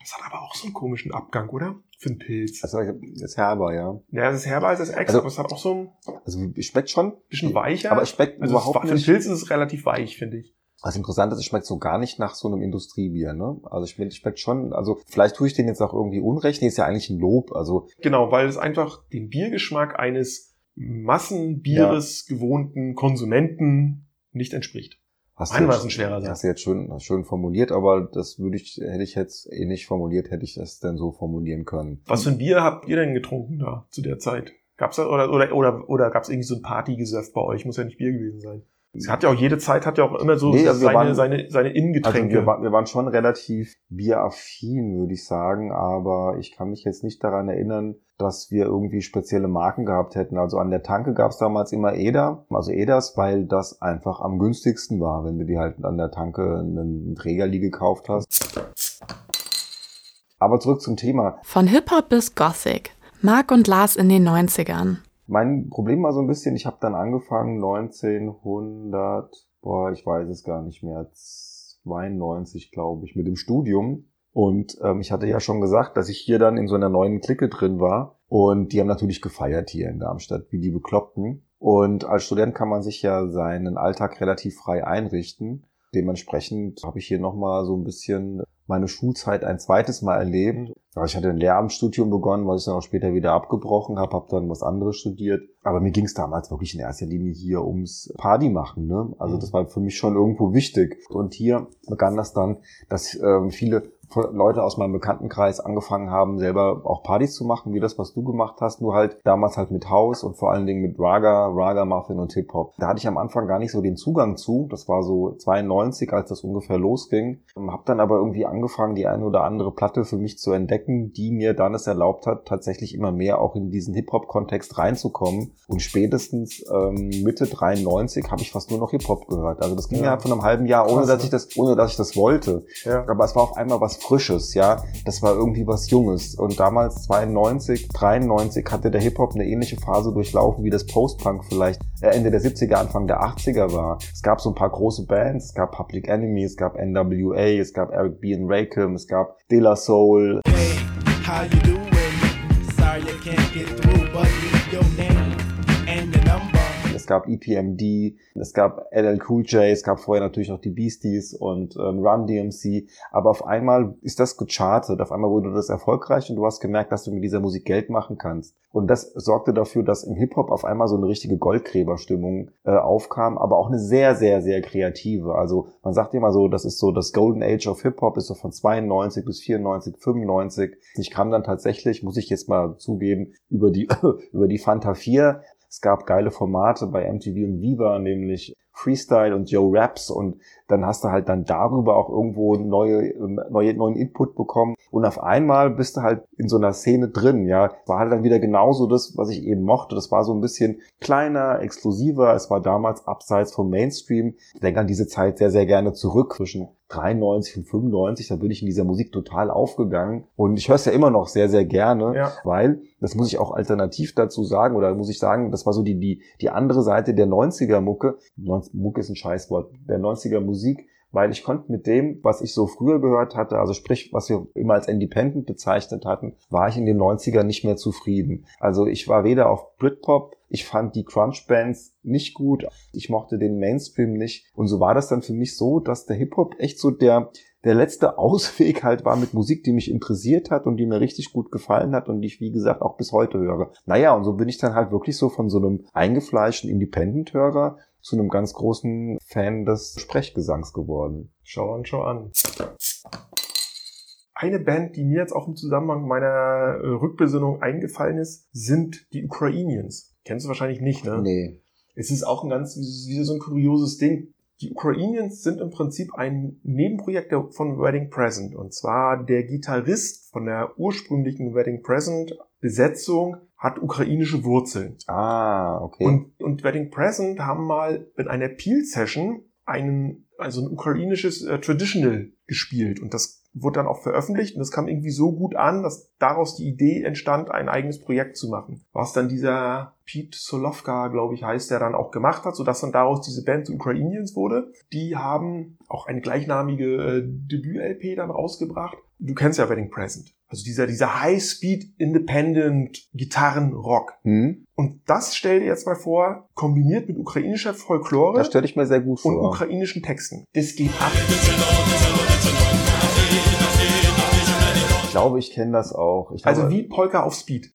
Das hat aber auch so einen komischen Abgang, oder? Für einen Pilz.
Also das ist herber, ja.
Ja, es ist herber als das Ex,
Also-
aber es hat auch so ein
Also es schmeckt schon,
bisschen weicher.
aber es schmeckt
also es,
überhaupt
für einen
nicht.
Pilz ist es relativ weich, finde ich.
Was interessant ist, es schmeckt so gar nicht nach so einem Industriebier, ne? Also es schmeckt schon, also vielleicht tue ich den jetzt auch irgendwie unrecht, nee, ist ja eigentlich ein Lob, also
Genau, weil es einfach den Biergeschmack eines Massenbieres gewohnten Konsumenten nicht entspricht.
hast
Mann,
du jetzt-
das ein schwerer Satz.
Hast du jetzt schön, schön formuliert, aber das würde ich, hätte ich jetzt eh nicht formuliert, hätte ich das denn so formulieren können.
Was für ein Bier habt ihr denn getrunken da zu der Zeit? Gab's da oder oder oder oder gab's irgendwie so ein Partygesöff bei euch? Muss ja nicht Bier gewesen sein. Es hat ja auch jede Zeit hat ja auch immer so
Nee, also wir
seine,
waren-
seine seine
Also
Innengetränke.
wir, war- wir waren schon relativ bieraffin, würde ich sagen, aber ich kann mich jetzt nicht daran erinnern, dass wir irgendwie spezielle Marken gehabt hätten. Also an der Tanke gab es damals immer Eder, also Eders, weil das einfach am günstigsten war, wenn du dir halt an der Tanke einen Trägerli gekauft hast. Aber zurück zum Thema.
Von Hip-Hop bis Gothic. Mark und Lars in den 90ern.
Mein Problem war so ein bisschen, ich habe dann angefangen 1900, boah, ich weiß es gar nicht mehr, 92 glaube ich, mit dem Studium. Und ähm, ich hatte ja schon gesagt, dass ich hier dann in so einer neuen Clique drin war. Und die haben natürlich gefeiert hier in Darmstadt, wie die Bekloppten. Und als Student kann man sich ja seinen Alltag relativ frei einrichten. Dementsprechend habe ich hier nochmal so ein bisschen meine Schulzeit ein zweites Mal erlebt. Ich hatte ein Lehramtsstudium begonnen, was ich dann auch später wieder abgebrochen habe, habe dann was anderes studiert. Aber mir ging es damals wirklich in erster Linie hier ums Party machen. Ne? Also das war für mich schon irgendwo wichtig. Und hier begann das dann, dass ähm, viele Leute aus meinem Bekanntenkreis angefangen haben, selber auch Partys zu machen, wie das, was du gemacht hast, nur halt damals halt mit House und vor allen Dingen mit Raga, Raga Muffin und Hip-Hop. Da hatte ich am Anfang gar nicht so den Zugang zu. Das war so 92, als das ungefähr losging. Hab dann aber irgendwie angefangen, die eine oder andere Platte für mich zu entdecken, die mir dann es erlaubt hat, tatsächlich immer mehr auch in diesen Hip-Hop-Kontext reinzukommen. Und spätestens ähm, Mitte 93 habe ich fast nur noch Hip-Hop gehört. Also das ging ja von einem halben Jahr, ohne
Krass,
dass
ne?
ich das, ohne dass ich das wollte.
Ja.
Aber es war auf einmal was Frisches, ja. Das war irgendwie was Junges. Und damals 92, 93 hatte der Hip-Hop eine ähnliche Phase durchlaufen, wie das Post-Punk vielleicht äh, Ende der 70er, Anfang der 80er war. Es gab so ein paar große Bands, es gab Public Enemy, es gab NWA, es gab Eric B. and Rakim, es gab De La Soul,
Hey,
es gab EPMD, es gab LL Cool J, es gab vorher natürlich noch die Beasties und ähm, Run DMC, aber auf einmal ist das gechartet, auf einmal wurde das erfolgreich und du hast gemerkt, dass du mit dieser Musik Geld machen kannst. Und das sorgte dafür, dass im Hip-Hop auf einmal so eine richtige Goldgräberstimmung äh, aufkam, aber auch eine sehr, sehr, sehr kreative. Also man sagt immer so, das ist so das Golden Age of Hip-Hop, ist so von 92 bis 94, 95. Ich kam dann tatsächlich, muss ich jetzt mal zugeben, über die, über die Fanta 4 es gab geile Formate bei MTV und Viva, nämlich Freestyle und Joe Raps. Und dann hast du halt dann darüber auch irgendwo neue, ähm, neue, neuen Input bekommen und auf einmal bist du halt in so einer Szene drin, ja. War halt dann wieder genauso das, was ich eben mochte. Das war so ein bisschen kleiner, exklusiver. Es war damals abseits vom Mainstream. Ich denke an diese Zeit sehr, sehr gerne zurück zwischen 93 und 95. Da bin ich in dieser Musik total aufgegangen und ich höre es ja immer noch sehr, sehr gerne,
Ja.
weil, das muss ich auch alternativ dazu sagen, oder muss ich sagen, das war so die, die, die andere Seite der 90er Mucke. 90 Mucke ist ein Scheißwort, der 90er Musik, weil ich konnte mit dem, was ich so früher gehört hatte, also sprich, was wir immer als Independent bezeichnet hatten, war ich in den 90ern nicht mehr zufrieden. Also ich war weder auf Britpop, ich fand die Crunch-Bands nicht gut, ich mochte den Mainstream nicht. Und so war das dann für mich so, dass der Hip-Hop echt so der, der letzte Ausweg halt war mit Musik, die mich interessiert hat und die mir richtig gut gefallen hat und die ich, wie gesagt, auch bis heute höre. Naja, und so bin ich dann halt wirklich so von so einem eingefleischten Independent-Hörer zu einem ganz großen Fan des Sprechgesangs geworden.
Schau an, schau an. Eine Band, die mir jetzt auch im Zusammenhang meiner äh, Rückbesinnung eingefallen ist, sind die Ukrainians. Kennst du wahrscheinlich nicht, ne?
Nee.
Es ist auch ein ganz, wieder so ein kurioses Ding. Die Ukrainians sind im Prinzip ein Nebenprojekt von Wedding Present. Und zwar der Gitarrist von der ursprünglichen Wedding Present Besetzung hat ukrainische Wurzeln.
Ah, okay.
Und, und Wedding Present haben mal in einer Peel-Session einen, also ein ukrainisches äh, Traditional gespielt. Und das wurde dann auch veröffentlicht und das kam irgendwie so gut an, dass daraus die Idee entstand, ein eigenes Projekt zu machen. Was dann dieser Pete Solovka, glaube ich, heißt, der dann auch gemacht hat, sodass dann daraus diese Band Ukrainians wurde. Die haben auch eine gleichnamige äh, Debüt-LP dann rausgebracht. Du kennst ja Wedding Present. Also dieser, dieser High-Speed Independent Gitarren-Rock.
hm?
Und das stell dir jetzt mal vor, kombiniert mit ukrainischer Folklore
Das stelle ich mir sehr gut
und
vor.
ukrainischen Texten. Das geht ab.
Ich glaube, ich kenne das auch. Ich glaube,
Also wie Polka auf Speed.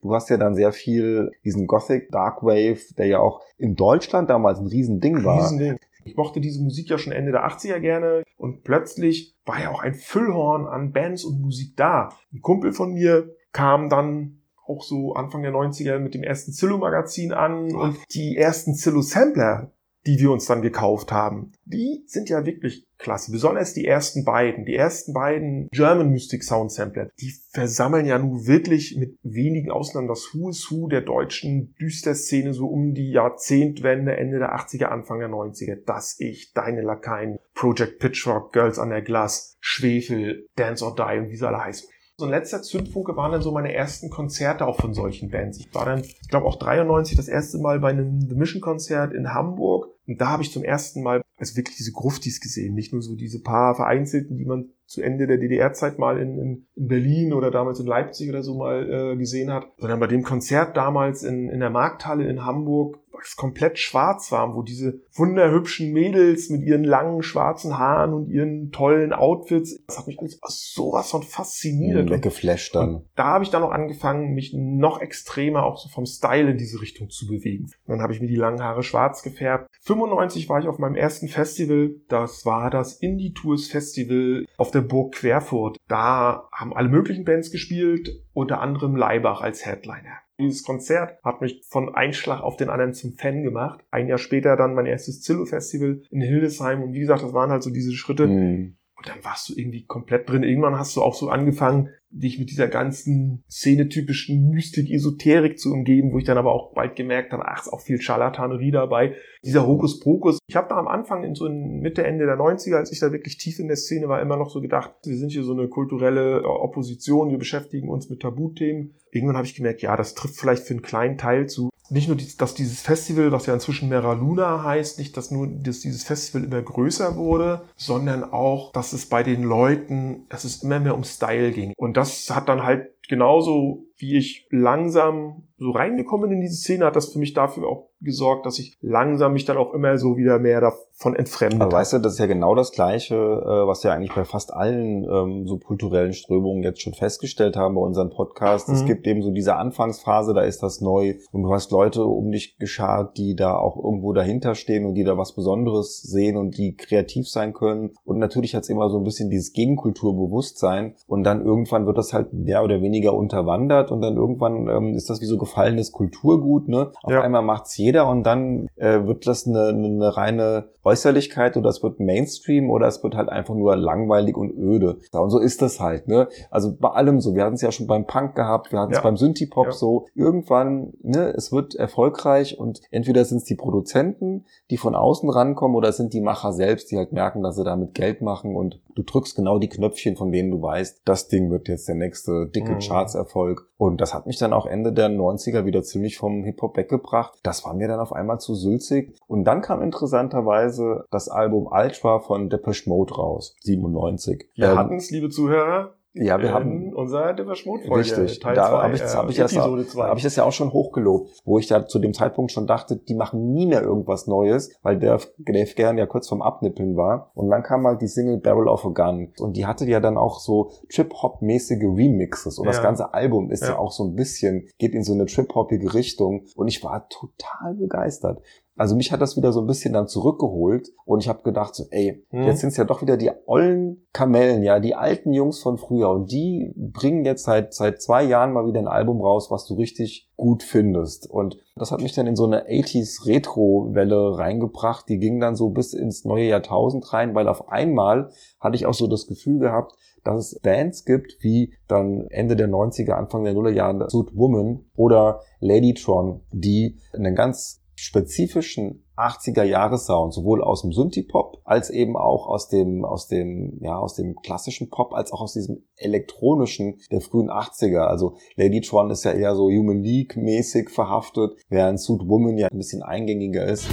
Du hast ja dann sehr viel diesen Gothic Dark Wave, der ja auch in Deutschland damals ein Riesending war.
Riesending. Ich mochte diese Musik ja schon Ende der 80er gerne und plötzlich war ja auch ein Füllhorn an Bands und Musik da. Ein Kumpel von mir kam dann auch so Anfang der 90er mit dem ersten Zillow-Magazin an und die ersten Zillow-Sampler, die wir uns dann gekauft haben, die sind ja wirklich klasse. Besonders die ersten beiden, die ersten beiden German Mystic Sound Sampler, die versammeln ja nun wirklich mit wenigen Ausnahmen das Who is Who der deutschen Düsterszene so um die Jahrzehntwende, Ende der 80er, Anfang der 90er. Das Ich, Deine Lakaien, Project Pitchfork, Girls on Their Glass, Schwefel, Dance or Die und wie sie alle heißen. So ein letzter Zündfunke waren dann so meine ersten Konzerte auch von solchen Bands. Ich war dann, ich glaube auch 93 das erste Mal bei einem The Mission Konzert in Hamburg. Und da habe ich zum ersten Mal also wirklich diese Gruftis gesehen, nicht nur so diese paar vereinzelten, die man zu Ende der DDR-Zeit mal in, in, in Berlin oder damals in Leipzig oder so mal äh, gesehen hat, sondern bei dem Konzert damals in, in der Markthalle in Hamburg, es komplett schwarz war, wo diese wunderhübschen Mädels mit ihren langen schwarzen Haaren und ihren tollen Outfits, das hat mich alles sowas von fasziniert.
Mhm, weggeflasht dann.
Und da habe ich dann noch angefangen, mich noch extremer auch so vom Style in diese Richtung zu bewegen. Und dann habe ich mir die langen Haare schwarz gefärbt. 95 war ich auf meinem ersten Festival, das war das Indie Tours Festival auf der Burg Querfurt. Da haben alle möglichen Bands gespielt, unter anderem Leibach als Headliner. Dieses Konzert hat mich von Einschlag auf den anderen zum Fan gemacht. Ein Jahr später dann mein erstes Zillow-Festival in Hildesheim. Und wie gesagt, das waren halt so diese Schritte.
Mhm.
Und dann warst du irgendwie komplett drin. Irgendwann hast du auch so angefangen, dich mit dieser ganzen szenetypischen Mystik, Esoterik zu umgeben, wo ich dann aber auch bald gemerkt habe, ach, ist auch viel Charlatanerie dabei. Dieser Hokuspokus. Ich habe da am Anfang in so in Mitte, Ende der 90er, als ich da wirklich tief in der Szene war, immer noch so gedacht, wir sind hier so eine kulturelle Opposition, wir beschäftigen uns mit Tabuthemen. Irgendwann habe ich gemerkt, ja, das trifft vielleicht für einen kleinen Teil zu. Nicht nur, dass dieses Festival, was ja inzwischen Mera Luna heißt, nicht, dass nur dass dieses Festival immer größer wurde, sondern auch, dass es bei den Leuten, dass es immer mehr um Style ging. Und das hat dann halt genauso wie ich langsam so reingekommen in diese Szene, hat das für mich dafür auch gesorgt, dass ich langsam mich dann auch immer so wieder mehr davon entfremdet
Aber weißt du, das ist ja genau das Gleiche, äh, was wir eigentlich bei fast allen ähm, so kulturellen Strömungen jetzt schon festgestellt haben bei unseren Podcasts.
Mhm.
Es gibt eben so diese Anfangsphase, da ist das neu und du hast Leute um dich geschart, die da auch irgendwo dahinter stehen und die da was Besonderes sehen und die kreativ sein können. Und natürlich hat es immer so ein bisschen dieses Gegenkulturbewusstsein und dann irgendwann wird das halt mehr oder weniger unterwandert und dann irgendwann ähm, ist das wie so gefallenes Kulturgut. Ne? Auf
Ja.
einmal macht's jeder und dann äh, wird das eine, eine reine Äußerlichkeit oder es wird Mainstream oder es wird halt einfach nur langweilig und öde. Ja, und so ist das halt. Ne? Also bei allem so. Wir hatten es ja schon beim Punk gehabt, wir hatten es
Ja.
beim Synthie-Pop
Ja.
so. Irgendwann, ne, es wird erfolgreich und entweder sind es die Produzenten, die von außen rankommen oder es sind die Macher selbst, die halt merken, dass sie damit Geld machen und du drückst genau die Knöpfchen, von denen du weißt, das Ding wird jetzt der nächste dicke
Mhm.
Charts-Erfolg. Und das hat mich dann auch Ende der 90er wieder ziemlich vom Hip-Hop weggebracht. Das war mir dann auf einmal zu sülzig. Und dann kam interessanterweise das Album Ultra von Depeche Mode raus, 97.
Wir
Ähm,
hatten es, liebe Zuhörer,
ja, wir haben
unserer Depeche Mode Folge,
Richtig,
Teil
da habe ich, das
äh,
hab ich, das,
Episode 2.
hab ich das ja auch schon hochgelobt, wo ich da zu dem Zeitpunkt schon dachte, die machen nie mehr irgendwas Neues, weil Dave, Dave Gern ja kurz vom Abnippeln war. Und dann kam halt die Single Barrel of a Gun. Und die hatte ja dann auch so Trip-Hop-mäßige Remixes. Und das
Ja.
ganze Album ist ja.
Ja.
auch so ein bisschen, geht in so eine Trip-Hoppige Richtung. Und ich war total begeistert. Also mich hat das wieder so ein bisschen dann zurückgeholt und ich habe gedacht, so, ey,
Mhm.
jetzt sind es ja doch wieder die ollen Kamellen, ja, die alten Jungs von früher und die bringen jetzt seit seit zwei Jahren mal wieder ein Album raus, was du richtig gut findest. Und das hat mich dann in so eine 80s Retro-Welle reingebracht. Die ging dann so bis ins neue Jahrtausend rein, weil auf einmal hatte ich auch so das Gefühl gehabt, dass es Bands gibt, wie dann Ende der 90er, Anfang der Nullerjahre Suit Woman oder Ladytron, die einen ganz spezifischen 80er Jahres-Sound, sowohl aus dem Synthie-Pop als eben auch aus dem, aus dem, ja, aus dem klassischen Pop, als auch aus diesem elektronischen der frühen 80er. Also Ladytron ist ja eher so Human League-mäßig verhaftet, während Suit Woman ja ein bisschen eingängiger ist.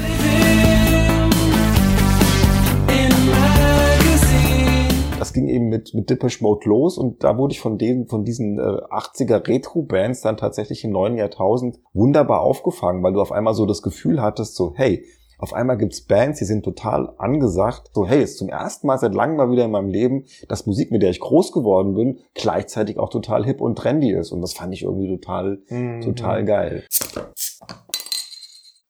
Das ging eben mit, mit Depeche Mode los und da wurde ich von denen, von diesen äh, 80er Retro-Bands dann tatsächlich im neuen Jahrtausend wunderbar aufgefangen, weil du auf einmal so das Gefühl hattest, so, hey, auf einmal gibt's Bands, die sind total angesagt. So, hey, ist zum ersten Mal seit langem mal wieder in meinem Leben, dass Musik, mit der ich groß geworden bin, gleichzeitig auch total hip und trendy ist. Und das fand ich irgendwie total,
Mhm.
total geil.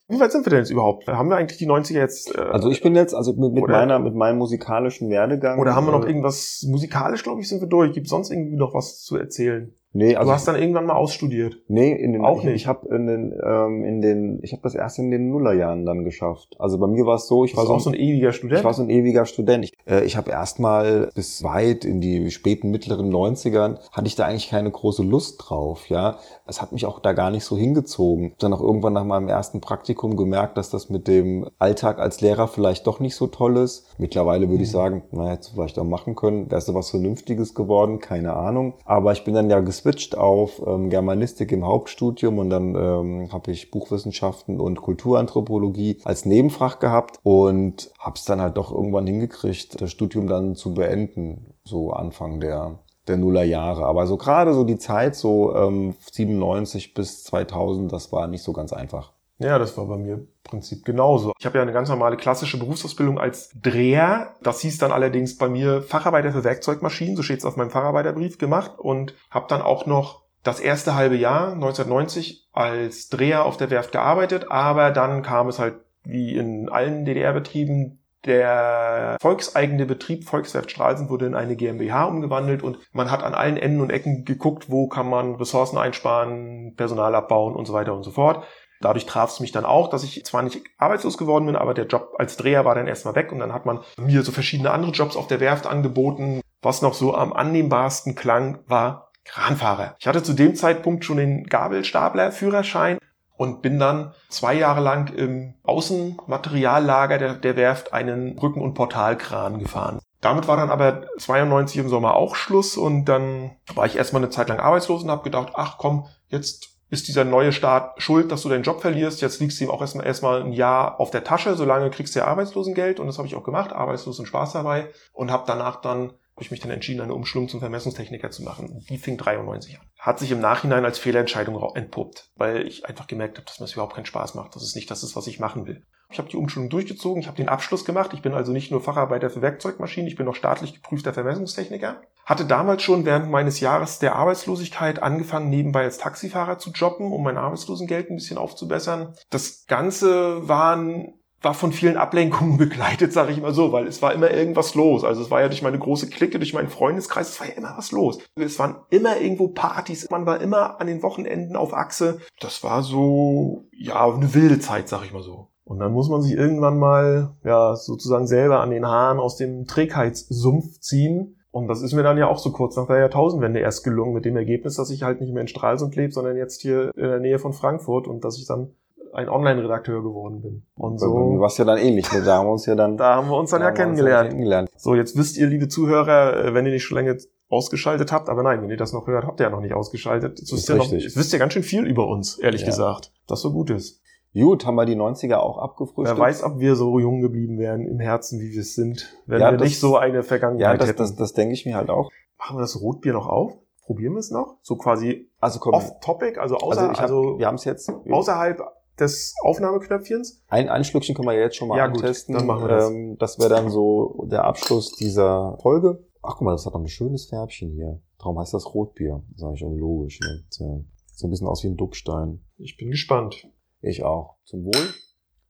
Wie weit sind wir denn jetzt überhaupt? Haben wir eigentlich die 90er jetzt? Äh,
Also ich bin jetzt, also mit, mit meiner, mit meinem musikalischen Werdegang.
oder haben wir noch
äh,
irgendwas musikalisch, glaube ich, sind wir durch? Gibt sonst irgendwie noch was zu erzählen?
Nee, also
du hast dann irgendwann mal ausstudiert.
Nee, in den,
Auch
ich,
nicht.
Ich habe in den, ähm, in den, ich habe das erst in den Nullerjahren dann geschafft. Also bei mir war es so, ich war so,
auch so ein ewiger Student.
ich war so ein ewiger Student. Ich, äh, ich habe erstmal bis weit in die späten mittleren 90ern hatte ich da eigentlich keine große Lust drauf, ja. Es hat mich auch da gar nicht so hingezogen. Dann auch irgendwann nach meinem ersten Praktikum gemerkt, dass das mit dem Alltag als Lehrer vielleicht doch nicht so toll ist. Mittlerweile würde ich sagen, na, hättest du vielleicht auch machen können. Wärst du was Vernünftiges geworden, keine Ahnung. Aber ich bin dann ja geswitcht auf ähm, Germanistik im Hauptstudium und dann ähm, habe ich Buchwissenschaften und Kulturanthropologie als Nebenfach gehabt und habe es dann halt doch irgendwann hingekriegt, das Studium dann zu beenden, so Anfang der der Nullerjahre. Aber so gerade so die Zeit, so ähm, 97 bis 2000, das war nicht so ganz einfach.
Ja, das war bei mir im Prinzip genauso. Ich habe ja eine ganz normale klassische Berufsausbildung als Dreher. Das hieß dann allerdings bei mir Facharbeiter für Werkzeugmaschinen, so steht es auf meinem Facharbeiterbrief gemacht und habe dann auch noch das erste halbe Jahr 1990 als Dreher auf der Werft gearbeitet, aber dann kam es halt wie in allen DDR-Betrieben der volkseigene Betrieb Volkswerft Stralsund wurde in eine GmbH umgewandelt und man hat an allen Enden und Ecken geguckt, wo kann man Ressourcen einsparen, Personal abbauen und so weiter und so fort. Dadurch traf es mich dann auch, dass ich zwar nicht arbeitslos geworden bin, aber der Job als Dreher war dann erstmal weg und dann hat man mir so verschiedene andere Jobs auf der Werft angeboten. Was noch so am annehmbarsten klang, war Kranfahrer. Ich hatte zu dem Zeitpunkt schon den Gabelstapler-Führerschein und bin dann zwei Jahre lang im Außenmateriallager der, der Werft einen Brücken- und Portalkran gefahren. Damit war dann aber 92 im Sommer auch Schluss und dann war ich erstmal eine Zeit lang arbeitslos und habe gedacht, ach komm, jetzt ist dieser neue Staat schuld, dass du deinen Job verlierst. Jetzt liegst du ihm auch erstmal erstmal ein Jahr auf der Tasche, solange kriegst du ja Arbeitslosengeld und das habe ich auch gemacht, arbeitslos und Spaß dabei und habe danach dann habe ich mich dann entschieden, eine Umschulung zum Vermessungstechniker zu machen. Die fing 93 an. Hat sich im Nachhinein als Fehlentscheidung entpuppt, weil ich einfach gemerkt habe, dass mir das überhaupt keinen Spaß macht, dass es nicht das ist, was ich machen will. Ich habe die Umschulung durchgezogen, ich habe den Abschluss gemacht. Ich bin also nicht nur Facharbeiter für Werkzeugmaschinen, ich bin auch staatlich geprüfter Vermessungstechniker. Hatte damals schon während meines Jahres der Arbeitslosigkeit angefangen, nebenbei als Taxifahrer zu jobben, um mein Arbeitslosengeld ein bisschen aufzubessern. Das Ganze waren war von vielen Ablenkungen begleitet, sage ich mal so, weil es war immer irgendwas los. Also es war ja durch meine große Clique, durch meinen Freundeskreis, es war ja immer was los. Es waren immer irgendwo Partys, man war immer an den Wochenenden auf Achse. Das war so, ja, eine wilde Zeit, sag ich mal so. Und dann muss man sich irgendwann mal, ja, sozusagen selber an den Haaren aus dem Trägheitssumpf ziehen. Und das ist mir dann ja auch so kurz nach der Jahrtausendwende erst gelungen, mit dem Ergebnis, dass ich halt nicht mehr in Stralsund lebe, sondern jetzt hier in der Nähe von Frankfurt und dass ich dann ein Online-Redakteur geworden bin. Und so,
es ja dann ähnlich. Ne? Da haben wir uns ja dann,
da haben wir uns dann ja kennengelernt.
kennengelernt.
So, jetzt wisst ihr, liebe Zuhörer, äh, wenn ihr nicht schon lange ausgeschaltet habt, aber nein, wenn ihr das noch hört, habt ihr ja noch nicht ausgeschaltet. Jetzt wisst,
Ist
ihr, noch, jetzt wisst ihr ganz schön viel über uns, ehrlich
Ja.
gesagt. Das so gut ist.
Gut, haben wir die 90er auch abgefrühstückt.
Wer weiß, ob wir so jung geblieben wären im Herzen, wie wir es sind, wenn
Ja,
wir
das-
nicht so eine
Ja,
Vergangenheit
das,
hätten.
das, das denke ich mir halt auch.
Machen wir das Rotbier noch auf? Probieren wir es noch? So quasi
Also komm,
off-topic, also, außer,
also, ich hab,
also
wir haben es jetzt.
außerhalb des Aufnahmeknöpfchens?
Ein, ein Schlückchen können wir ja jetzt schon mal
Ja, gut,
antesten.
dann machen wir das.
Ähm, das wäre dann so der Abschluss dieser Folge. Ach guck mal, das hat noch ein schönes Färbchen hier. Darum heißt das Rotbier. Das ist eigentlich auch logisch. Ne? So, so ein bisschen aus wie ein Duckstein.
Ich bin gespannt.
Ich auch. Zum Wohl.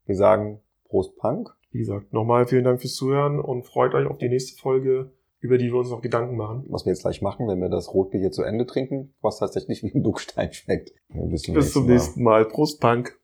Wir sagen Prost Punk.
Wie gesagt, nochmal vielen Dank fürs Zuhören und freut euch auf die nächste Folge, über die wir uns noch Gedanken machen.
Was wir jetzt gleich machen, wenn wir das Rotbier hier zu Ende trinken, was tatsächlich wie ein Duckstein schmeckt. Bis zum
Bis zum
Mal.
nächsten Mal. Prost, Punk.